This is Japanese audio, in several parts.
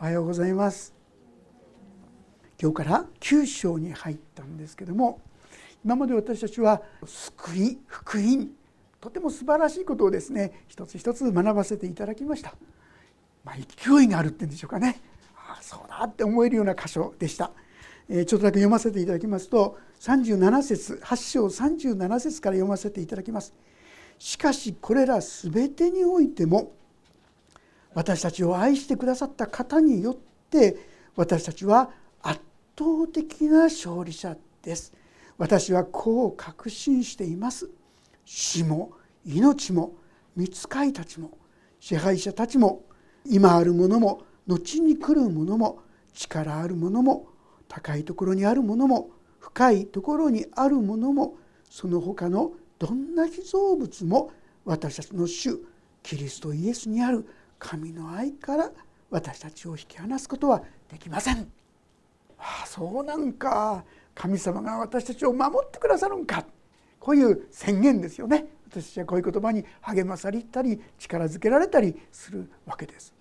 おはようございます。今日から9章に入ったんですけども今まで私たちは救い福音とても素晴らしいことをですね一つ一つ学ばせていただきました、まあ、勢いがあるっていうんでしょうかね。ああそうだって思えるような箇所でした、えー、ちょっとだけ読ませていただきますと37節8章37節から読ませていただきます。しかしこれら全てにおいても私たちを愛してくださった方によって私たちは圧倒的な勝利者です。私はこう確信しています。死も命も見つかいたちも支配者たちも今あるものも後に来るものも力あるものも高いところにあるものも深いところにあるものもその他のどんな被造物も私たちの主キリストイエスにある。神の愛から私たちを引き離すことはできません。ああそうなんか神様が私たちを守ってくださるんかこういう宣言ですよね私たちはこういう言葉に励まされたり力づけられたりするわけです。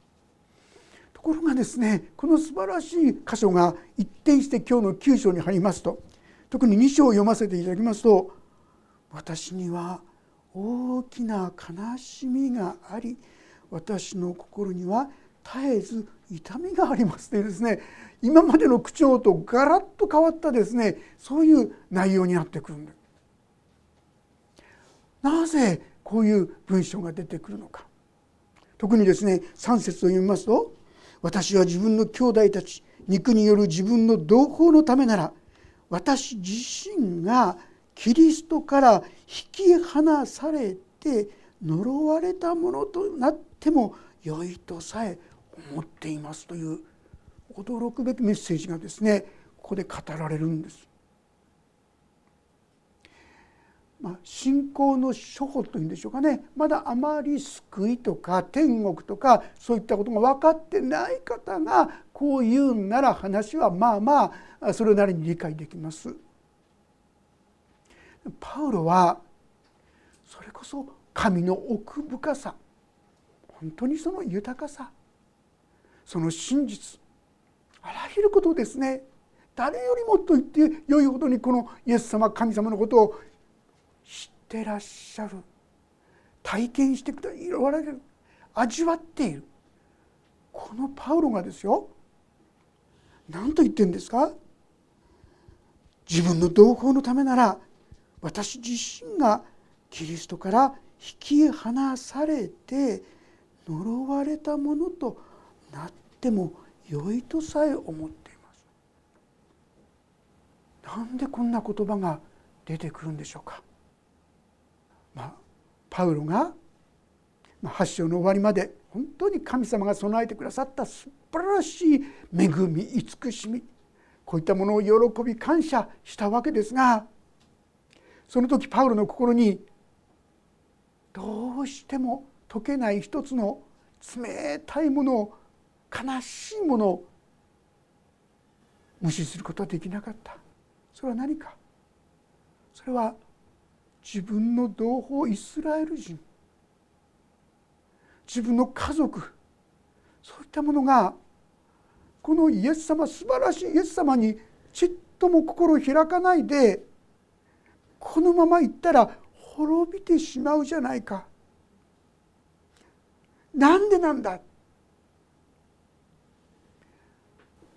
ところがですねこの素晴らしい箇所が一転して今日の9章に入りますと特に2章を読ませていただきますと「私には大きな悲しみがあり私の心には絶えず痛みがあります」でですね今までの口調とガラッと変わったですねそういう内容になってくるんで。なぜこういう文章が出てくるのか特にですね3節を読みますと「私は自分の兄弟たち肉による自分の同胞のためなら私自身がキリストから引き離されて呪われたものとなっても良いとさえ思っていますという驚くべきメッセージがですねここで語られるんです。まあ、信仰の初歩というんでしょうかねまだあまり救いとか天国とかそういったことが分かってない方がこう言うんなら話はまあまあそれなりに理解できます。パウロはそれこそ神の奥深さ本当にその豊かさその真実あらゆることですね。誰よりもと言って良いほどにこのイエス様神様のことを知ってらっしゃる。体験してくだわれる味わっている。このパウロがですよ。何と言ってるんですか？自分の同胞のためなら私自身がキリストから引き離されて呪われたものとなっても良いとさえ思っています。なんでこんな言葉が出てくるんでしょうか、まあ、パウロが発祥の終わりまで本当に神様が備えてくださった素晴らしい恵み慈しみこういったものを喜び感謝したわけですがその時パウロの心にどうしても解けない一つの冷たいもの悲しいものを無視することはできなかった。それは何か？それは自分の同胞イスラエル人。自分の家族。そういったものがこのイエス様素晴らしいイエス様にちっとも心を開かないでこのままいったら滅びてしまうじゃないか。なんでなんだ？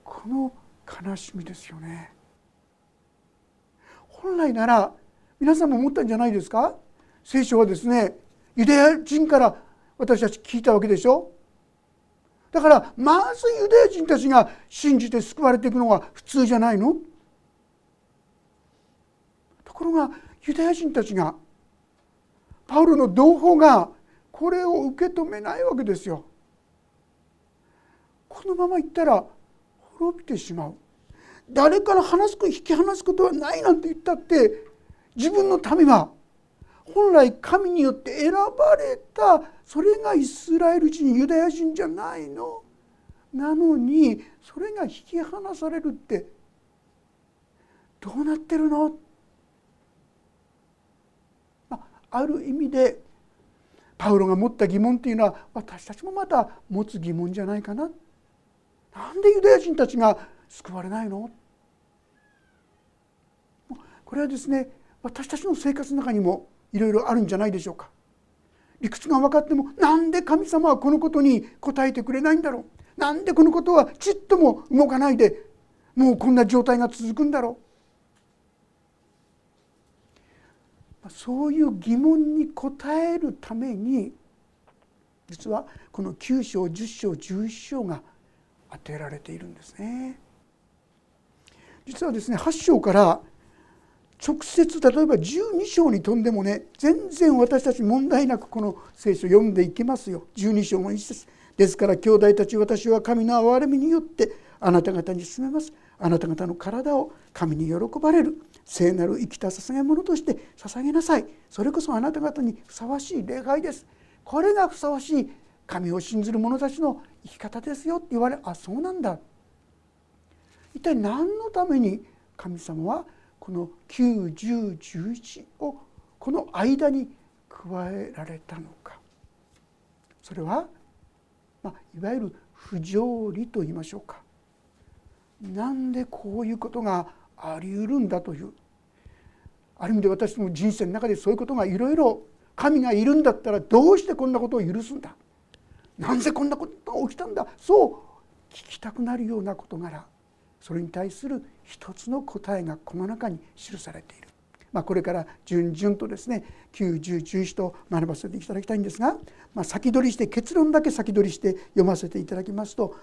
この悲しみですよね。本来なら皆さんも思ったんじゃないですか？聖書はですねユダヤ人から私たち聞いたわけでしょ？だからまずユダヤ人たちが信じて救われていくのが普通じゃないの？ところがユダヤ人たちがパウロの同胞がこれを受け止めないわけですよ。このままいったら滅びてしまう。誰から話す引き離すことはないなんて言ったって自分の民は本来神によって選ばれたそれがイスラエル人ユダヤ人じゃないの。なのにそれが引き離されるってどうなってるの？ある意味でパウロが持った疑問っていうのは私たちもまた持つ疑問じゃないかな。なんでユダヤ人たちが救われないの？これはですね私たちの生活の中にもいろいろあるんじゃないでしょうか。理屈が分かってもなんで神様はこのことに答えてくれないんだろう？なんでこのことはちっとも動かないでもうこんな状態が続くんだろうそういう疑問に答えるために実はこの9章10章11章が当てられているんですね。実はですね8章から直接例えば12章に飛んでもね全然私たち問題なくこの聖書を読んでいけますよ12章も一節ですから兄弟たち私は神の憐れみによってあなた方に進めます。あなた方の体を神に喜ばれる。聖なる生きた捧げ物として捧げなさい。それこそあなた方にふさわしい礼拝です。これがふさわしい神を信じる者たちの生き方ですよ。って言われあそうなんだ。一体何のために神様はこの91011をこの間に加えられたのか。それは、まあ、いわゆる不条理と言いましょうか。なんでこういうことがありうるんだという。ある意味で私の人生の中でそういうことがいろいろ神がいるんだったらどうしてこんなことを許すんだ。なんでこんなことが起きたんだ。そう聞きたくなるような事柄それに対する一つの答えがこの中に記されている、まあ、これから順々とですね91011と学ばせていただきたいんですが、まあ、先取りして結論だけ先取りして読ませていただきますと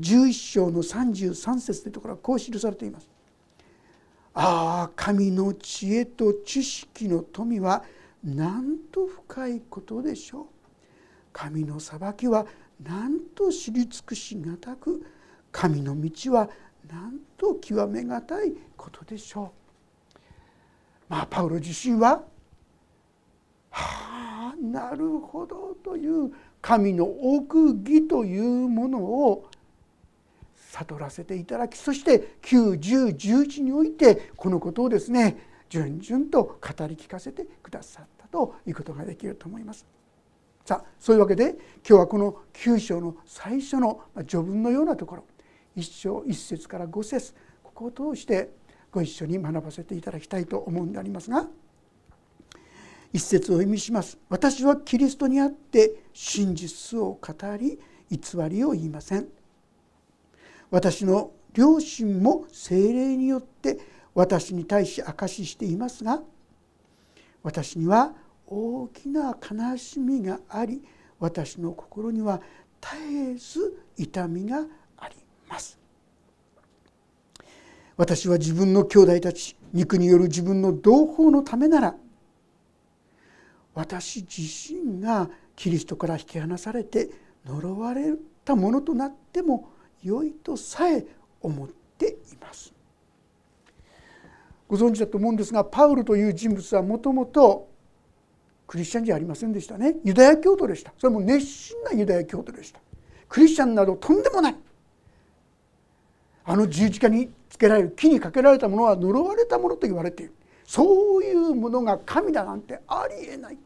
11章の33節というところはこう記されています。ああ神の知恵と知識の富はなんと深いことでしょう。神の裁きはなんと知り尽くしがたく神の道はなんと極めがたいことでしょう。まあパウロ自身ははあなるほどという神の奥義というものを悟らせていただきそして91011においてこのことをですね順々と語り聞かせてくださったということができると思います。さあそういうわけで今日はこの9章の最初の序文のようなところ1章1節から5節ここを通してご一緒に学ばせていただきたいと思うんでありますが一節を意味します私はキリストにあって真実を語り偽りを言いません私の両親も精霊によって私に対し証ししていますが私には大きな悲しみがあり私の心には絶えず痛みがあります。私は自分の兄弟たち肉による自分の同胞のためなら私自身がキリストから引き離されて呪われたものとなっても良いとさえ思っています。ご存知だと思うんですがパウルという人物はもともとクリスチャンじゃありませんでしたね。ユダヤ教徒でした。それも熱心なユダヤ教徒でした。クリスチャンなどとんでもない。あの十字架につけられる木にかけられたものは呪われたものと言われている。そういうものが神だなんてありえない。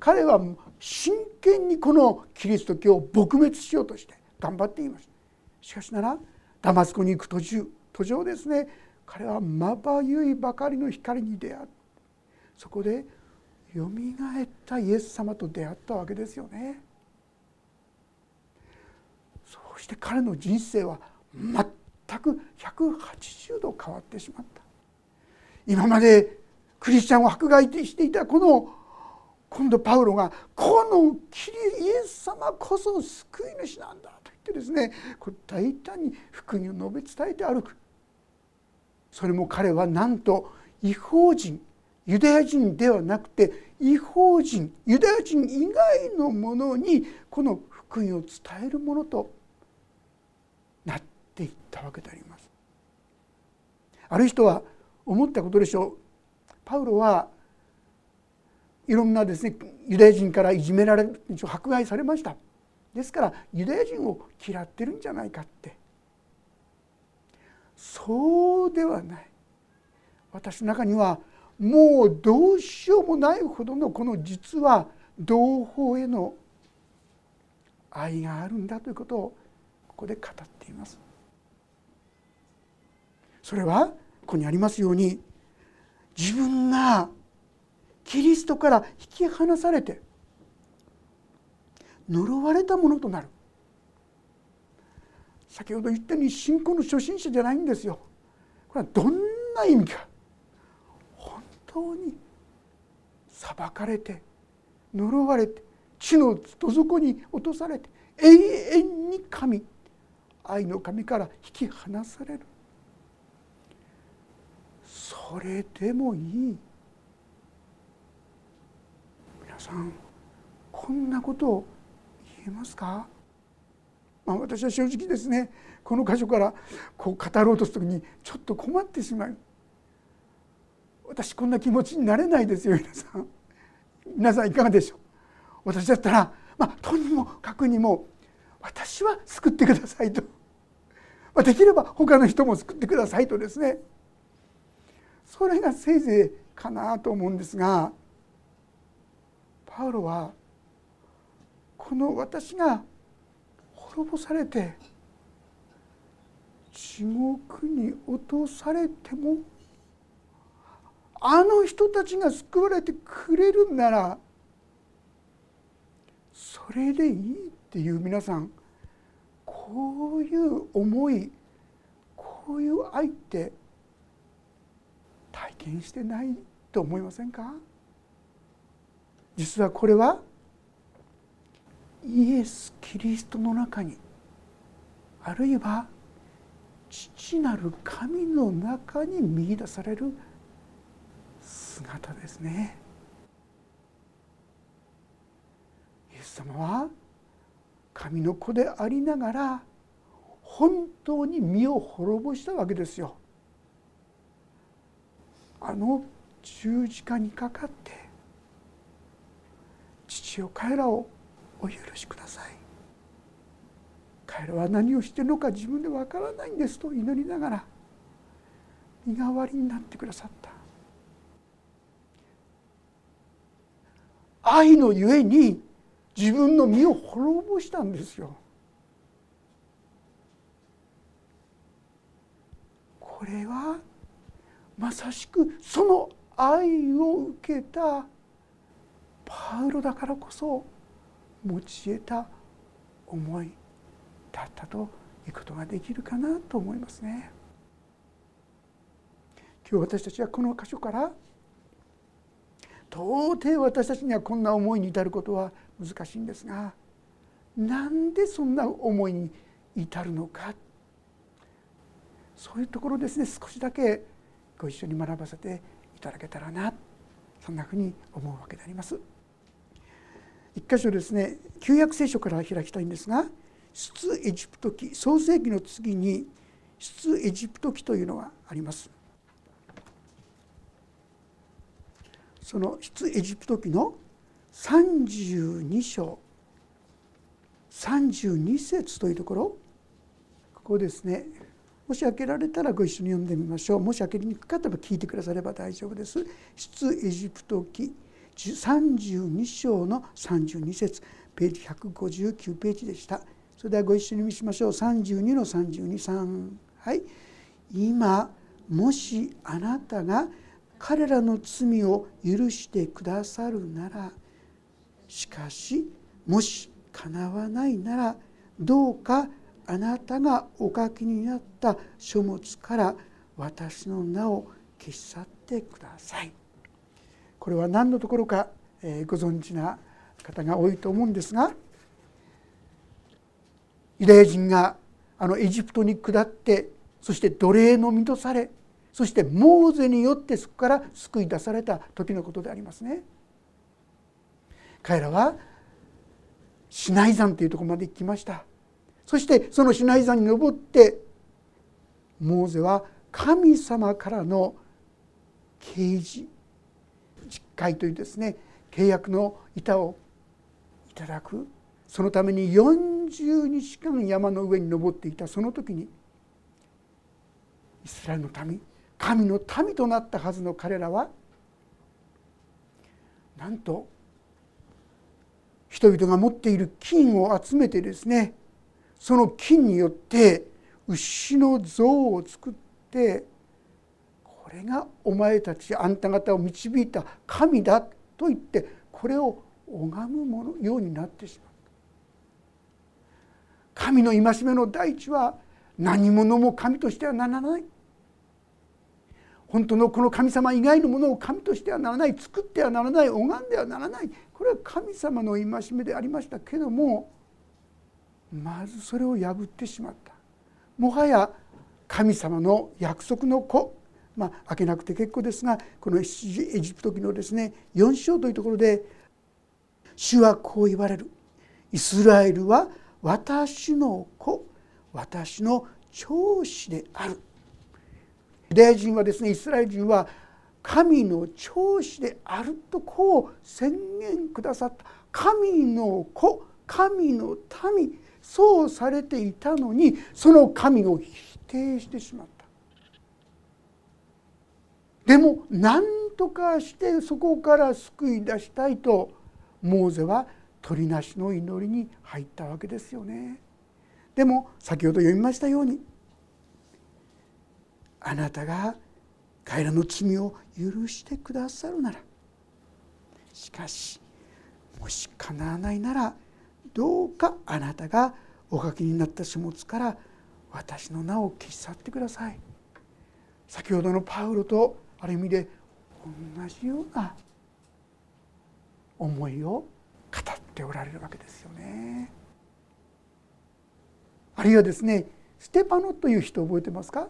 彼は真剣にこのキリスト教を撲滅しようとして頑張っていますしかしならダマスコに行く途中途上ですね彼はまばゆいばかりの光に出会うそこでよみがえったイエス様と出会ったわけですよね。そうして彼の人生は全く180度変わってしまった。今までクリスチャンを迫害していたこの今度パウロがこのキリイエス様こそ救い主なんだと。ってですね大胆に福音を述べ伝えて歩く。それも彼はなんと違法人ユダヤ人ではなくて違法人ユダヤ人以外のものにこの福音を伝えるものとなってていったわけであります。ある人は思ったことでしょう。パウロはいろんなですねユダヤ人からいじめられ迫害されました。ですからユダヤ人を嫌ってるんじゃないかってそうではない私の中にはもうどうしようもないほどのこの実は同胞への愛があるんだということをここで語っています。それはここにありますように自分がキリストから引き離されて呪われたものとなる。先ほど言ったように信仰の初心者じゃないんですよ。これはどんな意味か。本当に裁かれて呪われて地のど底に落とされて永遠に神愛の神から引き離される。それでもいい。皆さんこんなことをえますか、まあ、私は正直ですねこの箇所からこう語ろうとする時にちょっと困ってしまう。私こんな気持ちになれないですよ皆さん。皆さんいかがでしょう？私だったらまあとにもかくにも私は救ってくださいと、まあ、できれば他の人も救ってくださいとですね。それがせいぜいかなと思うんですがパウロはこの私が滅ぼされて地獄に落とされてもあの人たちが救われてくれるならそれでいいっていう皆さんこういう思いこういう愛って体験してないと思いませんか？実はこれはイエス・キリストの中にあるいは父なる神の中に見いだされる姿ですね。イエス様は神の子でありながら本当に身を滅ぼしたわけですよ。あの十字架にかかって父よ彼らをお許しください。彼らは何をしてるのか自分でわからないんですと祈りながら身代わりになってくださった。愛のゆえに自分の身を滅ぼしたんですよ。これはまさしくその愛を受けたパウロだからこそ持ち得た思いだったということができるかなと思いますね。今日私たちはこの箇所から到底私たちにはこんな思いに至ることは難しいんですがなんでそんな思いに至るのかそういうところですね少しだけご一緒に学ばせていただけたらなそんなふうに思うわけであります。一箇所ですね旧約聖書から開きたいんですが出エジプト記創世記の次に出エジプト記というのがあります。その出エジプト記の32章32節というところここですね。もし開けられたらご一緒に読んでみましょう。もし開けにくかったら聞いてくだされば大丈夫です。出エジプト記32章の32節。ページ159ページでした。それではご一緒に見しましょう。32の323はい。今もしあなたが彼らの罪を許してくださるならしかしもしかなわないならどうかあなたがお書きになった書物から私の名を消し去ってください。これは何のところか、えご存知な方が多いと思うんですがユダヤ人があのエジプトに下ってそして奴隷の身とされそしてモーゼによってそこから救い出された時のことでありますね。彼らはシナイ山というところまで行きました。そしてそのシナイ山に登ってモーゼは神様からの啓示会というですね契約の板をいただくそのために40日間山の上に登っていたその時にイスラエルの民神の民となったはずの彼らはなんと人々が持っている金を集めてですねその金によって牛の像を作ってこれがお前たちあんた方を導いた神だと言ってこれを拝むものようになってしまう神の戒めの第一は何者も神としてはならない。本当のこの神様以外のものを神としてはならない。作ってはならない。拝んではならない。これは神様の戒めでありましたけどもまずそれを破ってしまった。もはや神様の約束の子まあ開けなくて結構ですがこのエジプト記のですね4章というところで主はこう言われる。イスラエルは私の子私の長子である。ユダヤ人はですねイスラエル人は神の長子であるとこう宣言くださった。神の子神の民そうされていたのにその神を否定してしまった。でも何とかしてそこから救い出したいとモーゼは鳥なしの祈りに入ったわけですよね。でも先ほど読みましたようにあなたが彼らの罪を許してくださるならしかしもしかなわないならどうかあなたがお書きになった書物から私の名を消し去ってください。先ほどのパウロとある意味で同じような思いを語っておられるわけですよね。あるいはですねステパノという人覚えてますか？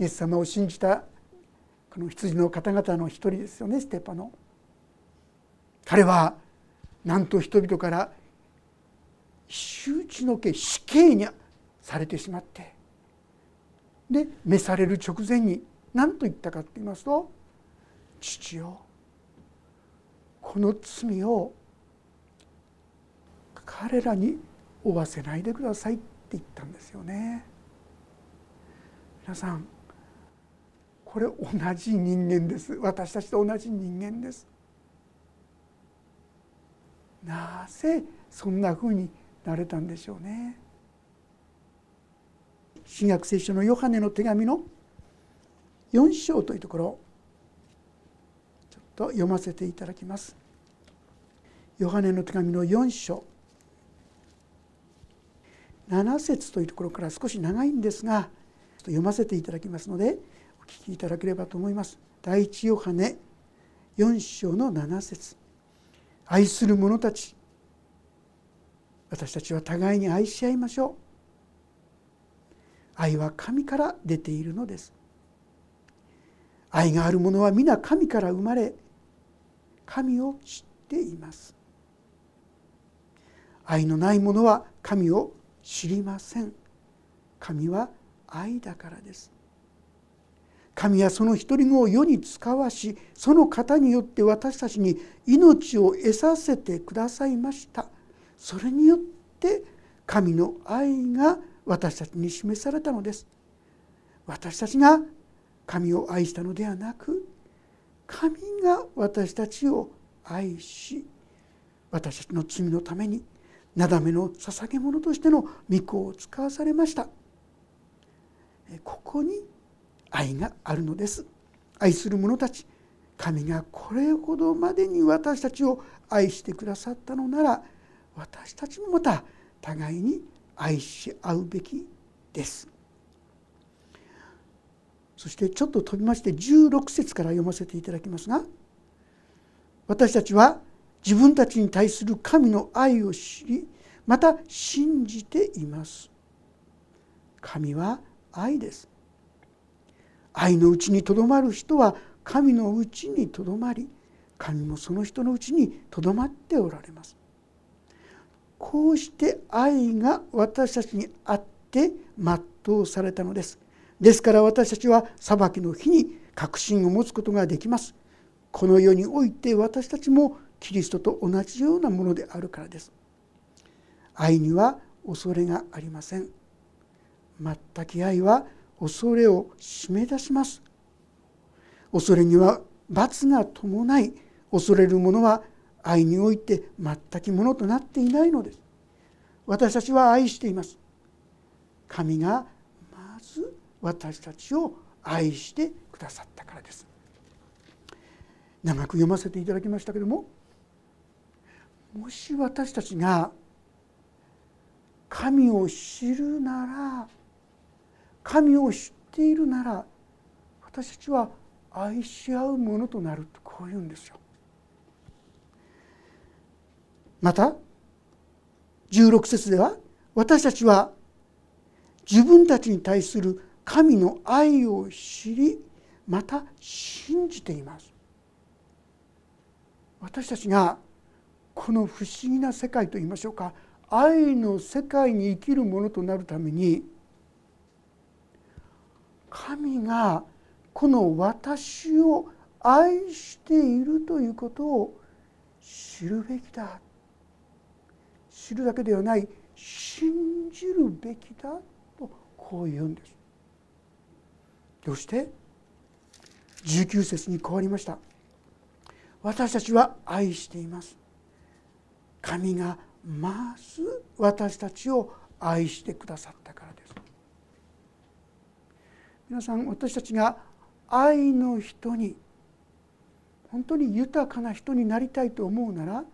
イエス様を信じたこの羊の方々の一人ですよねステパノ。彼はなんと人々から周知の刑死刑にされてしまってで召される直前に何と言ったかって言いますと「父よこの罪を彼らに負わせないでください」って言ったんですよね。皆さんこれ同じ人間です。私たちと同じ人間です。なぜそんなふうになれたんでしょうね。新約聖書のヨハネの手紙の4章というところちょっと読ませていただきます。ヨハネの手紙の4章。7節というところから少し長いんですが読ませていただきますのでお聞きいただければと思います。第一ヨハネ4章の7節。愛する者たち私たちは互いに愛し合いましょう。愛は神から出ているのです。愛がある者は皆神から生まれ神を知っています。愛のない者は神を知りません。神は愛だからです。神はその一人子を世に使わしその方によって私たちに命を得させてくださいました。それによって神の愛が私たちに示されたのです。私たちが神を愛したのではなく神が私たちを愛し私たちの罪のためになだめの捧げ物としての御子を使わされました。ここに愛があるのです。愛する者たち神がこれほどまでに私たちを愛してくださったのなら私たちもまた互いに愛し合うべきです。そしてちょっと飛びまして16節から読ませていただきますが私たちは自分たちに対する神の愛を知りまた信じています。神は愛です。愛のうちにとどまる人は神のうちにとどまり神もその人のうちにとどまっておられます。こうして愛が私たちにあって全うされたのです。ですから私たちは裁きの日に確信を持つことができます。この世において私たちもキリストと同じようなものであるからです。愛には恐れがありません。全き愛は恐れを締め出します。恐れには罰が伴い恐れる者は愛において全くものとなっていないのです。私たちは愛しています。神がまず私たちを愛してくださったからです。長く読ませていただきましたけどももし私たちが神を知るなら神を知っているなら私たちは愛し合うものとなるとこう言うんですよ。また16節では私たちは自分たちに対する神の愛を知りまた信じています。私たちがこの不思議な世界といいましょうか愛の世界に生きるものとなるために神がこの私を愛しているということを知るべきだ。知るだけではない信じるべきだとこう言うんです。どうして？19節に変わりました。私たちは愛しています。神がまず私たちを愛してくださったからです。皆さん私たちが愛の人に本当に豊かな人になりたいと思うなら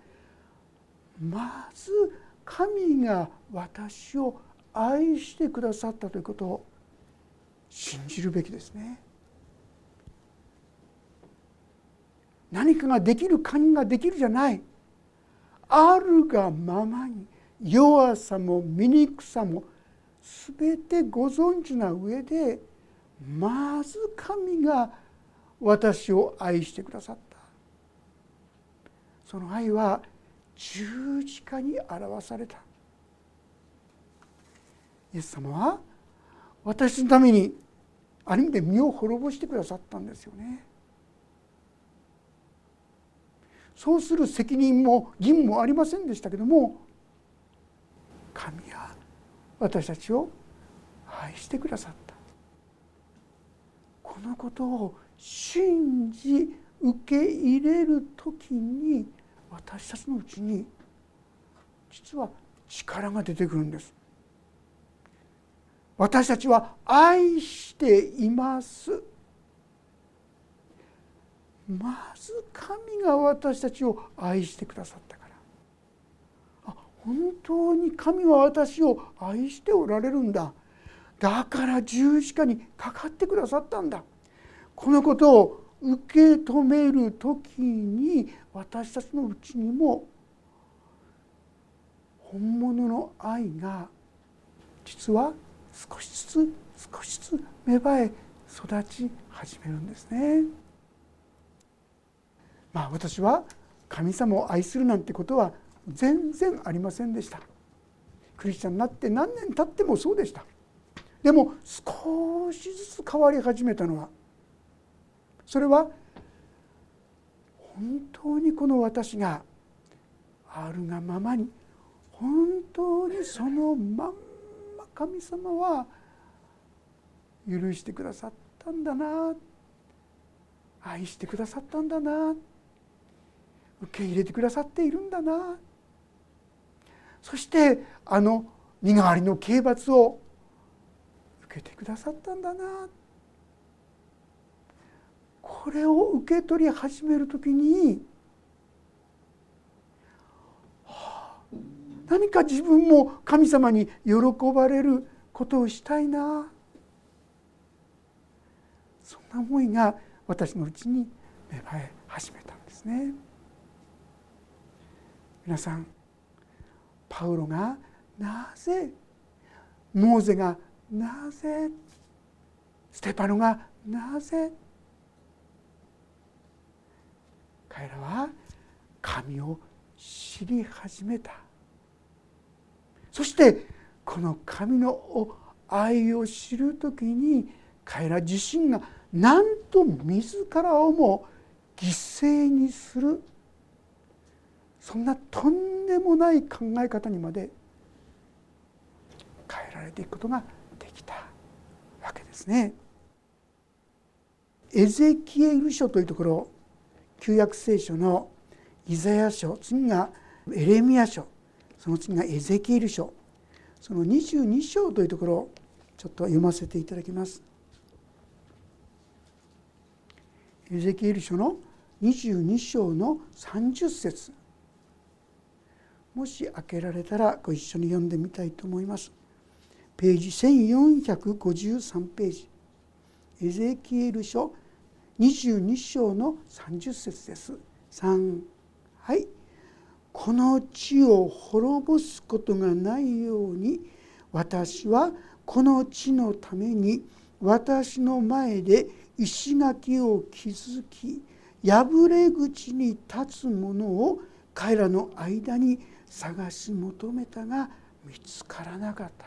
まず神が私を愛してくださったということを信じるべきですね。何かができる神ができるじゃないあるがままに弱さも醜さも全てご存知な上でまず神が私を愛してくださったその愛は十字架に表された。イエス様は私のためにある意味で身を滅ぼしてくださったんですよね。そうする責任も義務もありませんでしたけども神は私たちを愛してくださった。このことを信じ受け入れる時に私たちのうちに実は力が出てくるんです。私たちは愛しています。まず神が私たちを愛してくださったから。あ本当に神は私を愛しておられるんだ。だから十字架にかかってくださったんだ。このことを受け止める時に私たちのうちにも本物の愛が実は少しずつ少しずつ芽生え育ち始めるんですね。まあ私は神様を愛するなんてことは全然ありませんでしたクリスチャンになって何年経ってもそうでしたでも少しずつ変わり始めたのはそれは本当にこの私があるがままに本当にそのまんま神様は許してくださったんだな愛してくださったんだな受け入れてくださっているんだな。そしてあの身代わりの刑罰を受けてくださったんだな。これを受け取り始める時に、はあ、何か自分も神様に喜ばれることをしたいなそんな思いが私のうちに芽生え始めたんですね。皆さんパウロがなぜモーゼがなぜステパノがなぜ彼らは神を知り始めたそしてこの神の愛を知る時に彼ら自身がなんと自らをも犠牲にするそんなとんでもない考え方にまで変えられていくことができたわけですね。エゼキエル書というところ旧約聖書のイザヤ書次がエレミア書その次がエゼキエル書その22章というところをちょっと読ませていただきます。エゼキエル書の22章の30節もし開けられたらご一緒に読んでみたいと思います。ページ1453ページエゼキエル書22章の30節です。3はいこの地を滅ぼすことがないように私はこの地のために私の前で石垣を築き破れ口に立つ者を彼らの間に探し求めたが見つからなかった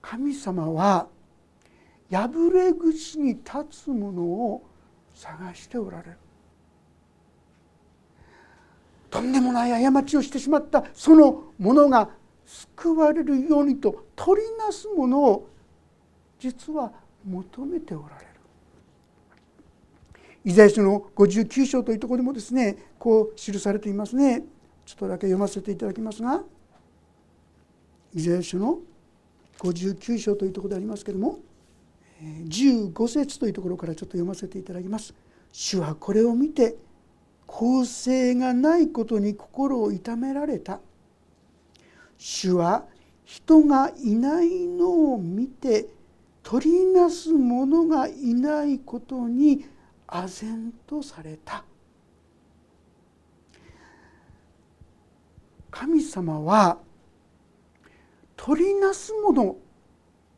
神様は破れ口に立つ者を探しておられるとんでもない過ちをしてしまったそのものが救われるようにと取りなすものを実は求めておられる。イザヤ書の59章というところでもですねこう記されていますねちょっとだけ読ませていただきますがイザヤ書の59章というところでありますけれども15節というところからちょっと読ませていただきます。主はこれを見て公正がないことに心を痛められた。主は人がいないのを見て取りなす者がいないことに唖然とされた。神様は取りなすもの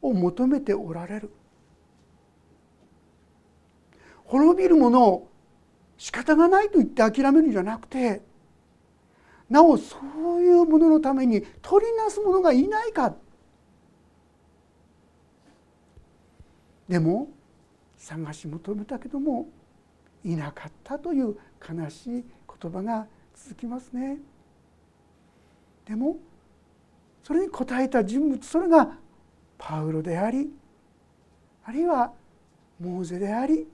を求めておられる。滅びるものを仕方がないと言って諦めるんじゃなくてなおそういうもののために取りなす者がいないかでも探し求めたけどもいなかったという悲しい言葉が続きますね。でもそれに応えた人物それがパウロでありあるいはモーゼであり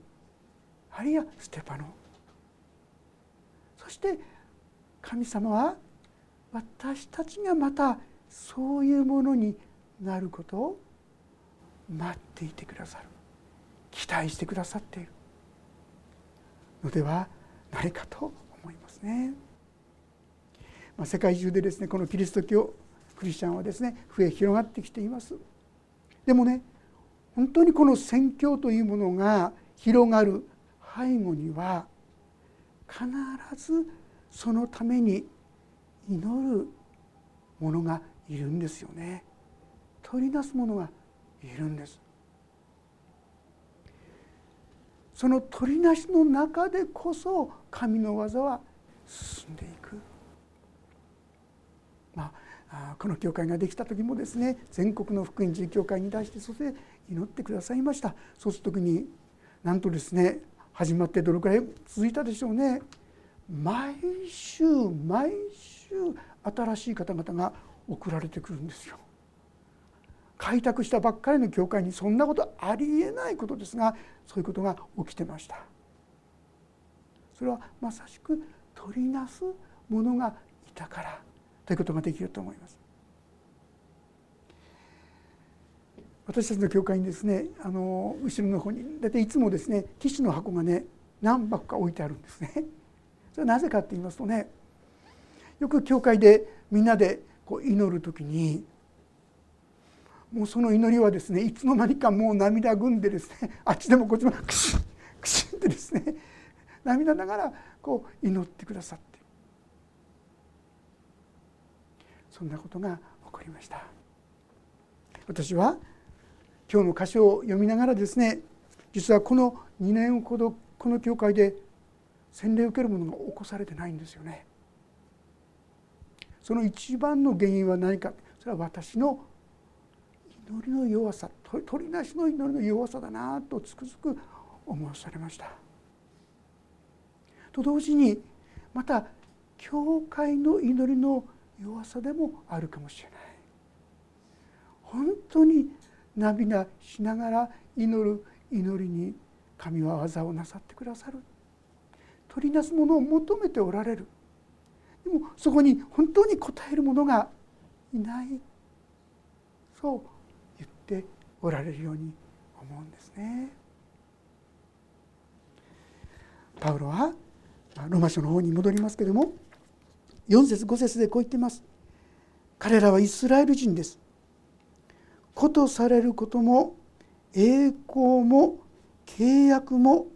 あるいはステパノそして神様は私たちがまたそういうものになることを待っていてくださる期待してくださっているのではないかと思いますね。まあ、世界中でですねこのキリスト教クリスチャンはですね増え広がってきています。でもね本当にこの宣教というものが広がる背後には必ずそのために祈る者がいるんですよね。取り出す者がいるんです。その取りなしの中でこそ神の技は進んでいく、まあ、この教会ができた時もですね全国の福音寺教会に対してそして祈ってくださいました。そうする時になんとですね始まってどれくらい続いたでしょうね毎週毎週新しい方々が送られてくるんですよ。開拓したばっかりの教会にそんなことありえないことですがそういうことが起きてました。それはまさしく取りなすものがいたからということができると思います。私たちの教会にですねあの後ろの方に大体いつもですねティッシュの箱がね何箱か置いてあるんですね。それはなぜかって言いますとねよく教会でみんなでこう祈る時にもうその祈りはですねいつの間にかもう涙ぐんでですね あっちでもこっちもクシンクシンってですね 涙ながらこう祈ってくださってそんなことが起こりました私は今日の歌詞を読みながらですね実はこの2年ほどこの教会で洗礼を受けるものが起こされてないんですよね。その一番の原因は何かそれは私の祈りの弱さ取りなしの祈りの弱さだなとつくづく思わされました。と同時にまた教会の祈りの弱さでもあるかもしれない。本当に涙しながら祈る祈りに神は技をなさってくださる。取りなすものを求めておられる。でもそこに本当に応える者がいない。そう言っておられるように思うんですね。パウロはロマ書の方に戻りますけども4節5節でこう言っています。彼らはイスラエル人です。子とされることも栄光も契約も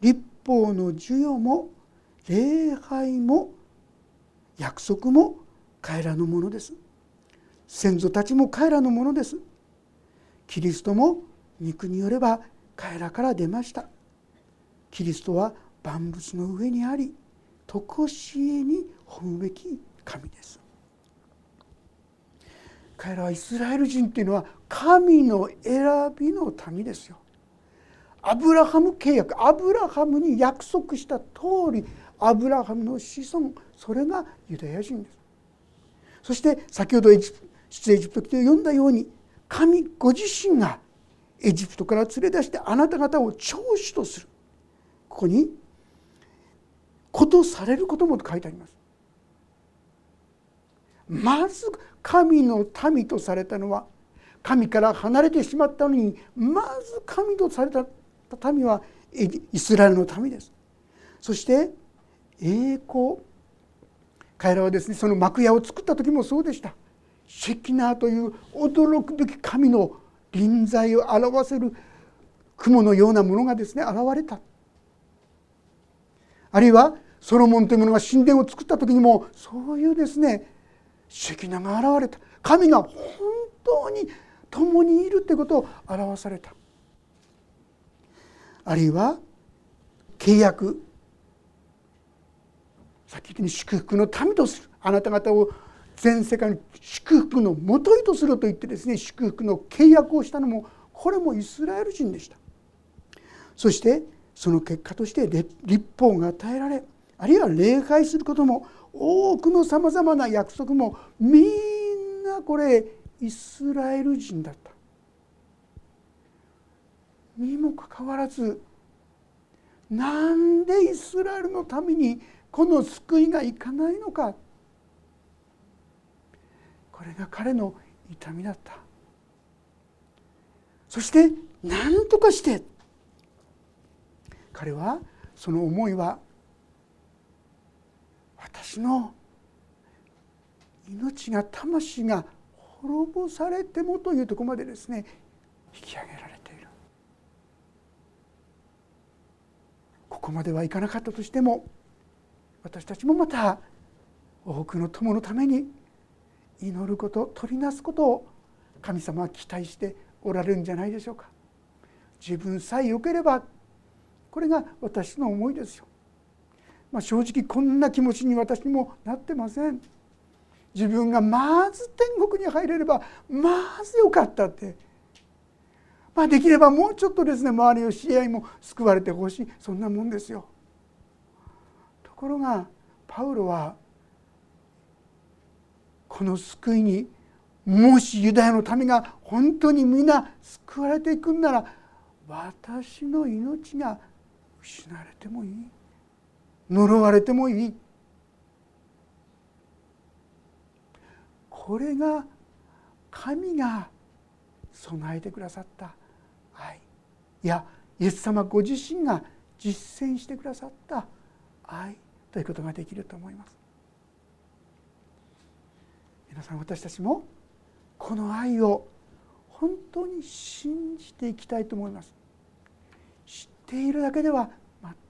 立法の授与も礼拝も約束も彼らのものです。先祖たちも彼らのものです。キリストも肉によれば彼らから出ました。キリストは万物の上にあり常しえに褒むべき神です。彼らはイスラエル人っていうのは神の選びの民ですよ。アブラハム契約アブラハムに約束した通りアブラハムの子孫それがユダヤ人です。そして先ほどエジプ出エジプト記で読んだように神ご自身がエジプトから連れ出してあなた方を長子とする。ここに「ことされることも」と書いてあります。まず神の民とされたのは神から離れてしまったのにまず神とされた民はイスラエルの民です。そして栄光彼らはですねその幕屋を作った時もそうでした。シェキナーという驚くべき神の臨在を表せる雲のようなものがですね現れたあるいはソロモンというものが神殿を作った時にもそういうですねシェキナが現れた。神が本当に共にいるということを表された。あるいは契約。さっき言ったように祝福の民とする。あなた方を全世界の祝福のもといとすると言ってですね祝福の契約をしたのもこれもイスラエル人でした。そしてその結果として立法が与えられあるいは礼拝することも多くのさまざまな約束もみんなこれイスラエル人だった。にもかかわらずなんでイスラエルのためにこの救いがいかないのか。これが彼の痛みだった。そして何とかして彼はその思いは私の命が魂が滅ぼされてもというとこまでですね引き上げられている。ここまではいかなかったとしても私たちもまた多くの友のために祈ること取りなすことを神様は期待しておられるんじゃないでしょうか。自分さえ良ければこれが私の思いですよ、まあ、正直こんな気持ちに私もなってません。自分がまず天国に入れればまずよかったって。まあできればもうちょっとですね周りの知り合いも救われてほしい。そんなもんですよ。ところがパウロはこの救いにもしユダヤの民が本当に皆救われていくんなら私の命が失われてもいい。呪われてもいい。これが神が備えてくださった。愛い。やイエス様ご自身が実践してくださった。愛ということができると思います。皆さん私たちもこの愛を本当に信じていきたいと思います。知っているだけでは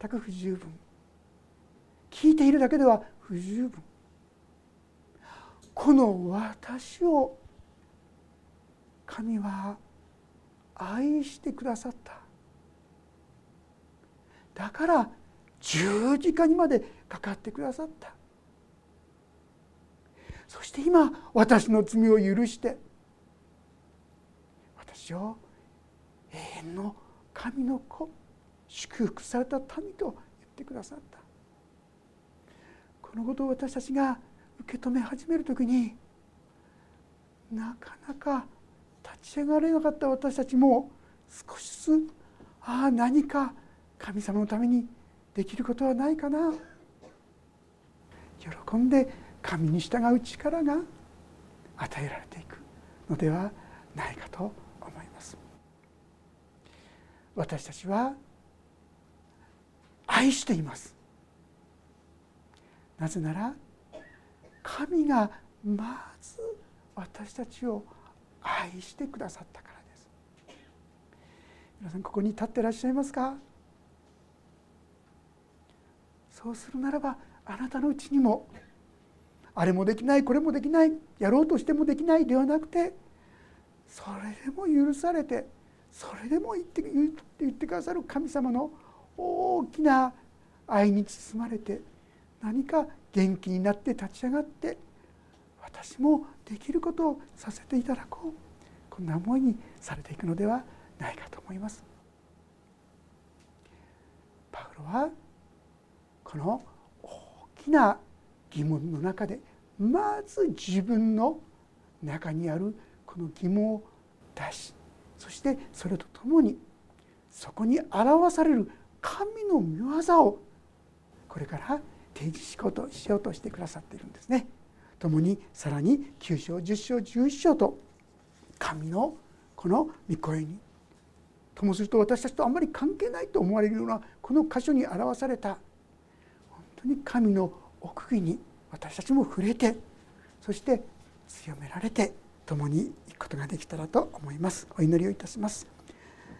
全く不十分。聞いているだけでは不十分。この私を神は愛してくださった。だから十字架にまでかかってくださった。そして今私の罪を許して私を永遠の神の子祝福された民と言ってくださった。このことを私たちが受け止め始める時になかなか立ち上がれなかった私たちも少しずつああ何か神様のためにできることはないかな。喜んで神に従う力が与えられていくのではないかと思います。私たちは愛しています。なぜなら神がまず私たちを愛してくださったからです。皆さんここに立ってらっしゃいますか？そうするならばあなたのうちにもあれもできないこれもできないやろうとしてもできないではなくてそれでも許されてそれでも言って言ってくださる神様の大きな愛に包まれて何か元気になって立ち上がって私もできることをさせていただこうこんな思いにされていくのではないかと思います。パウロはこの大きな疑問の中でまず自分の中にあるこの疑問を出しそしてそれとともにそこに表される神の御業をこれから提示しようとしようとしてくださっているんですね。共にさらに9章10章11章と神のこの御声にともすると私たちとあんまり関係ないと思われるようなこの箇所に表された。本当に神の奥義に私たちも触れてそして強められて共に行くことができたらと思います。お祈りをいたします。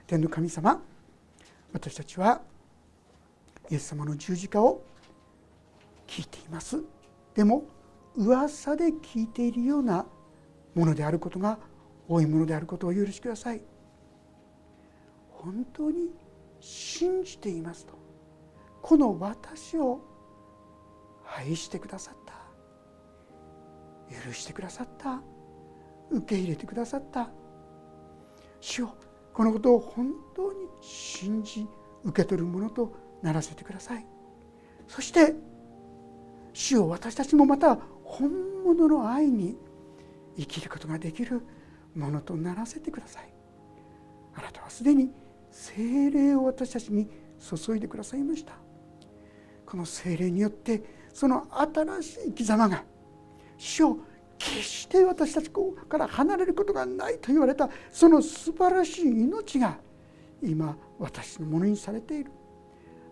天の神様私たちはイエス様の十字架を聞いています。でも噂で聞いているようなものであることが多いものであることを許しください。本当に信じていますと。この私を愛してくださった。許してくださった。受け入れてくださった。主よこのことを本当に信じ受け取るものとならせてください。そして主を私たちもまた本物の愛に生きることができるものとならせてください。あなたはすでに精霊を私たちに注いでくださいました。この精霊によってその新しい生き様が主を決して私たちから離れることがないと言われたその素晴らしい命が今私のものにされている。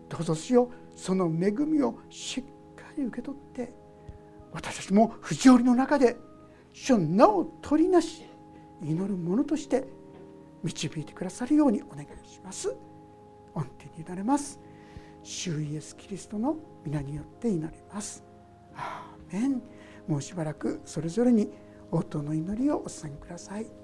どうぞしよその恵みをしっかり受け取って私たちも不条理の中で主の名を取りなし祈る者として導いてくださるようにお願いします。御手に委ねます。主イエス・キリストの皆によって祈ります。アーメン。もうしばらくそれぞれに応答の祈りをお捧げください。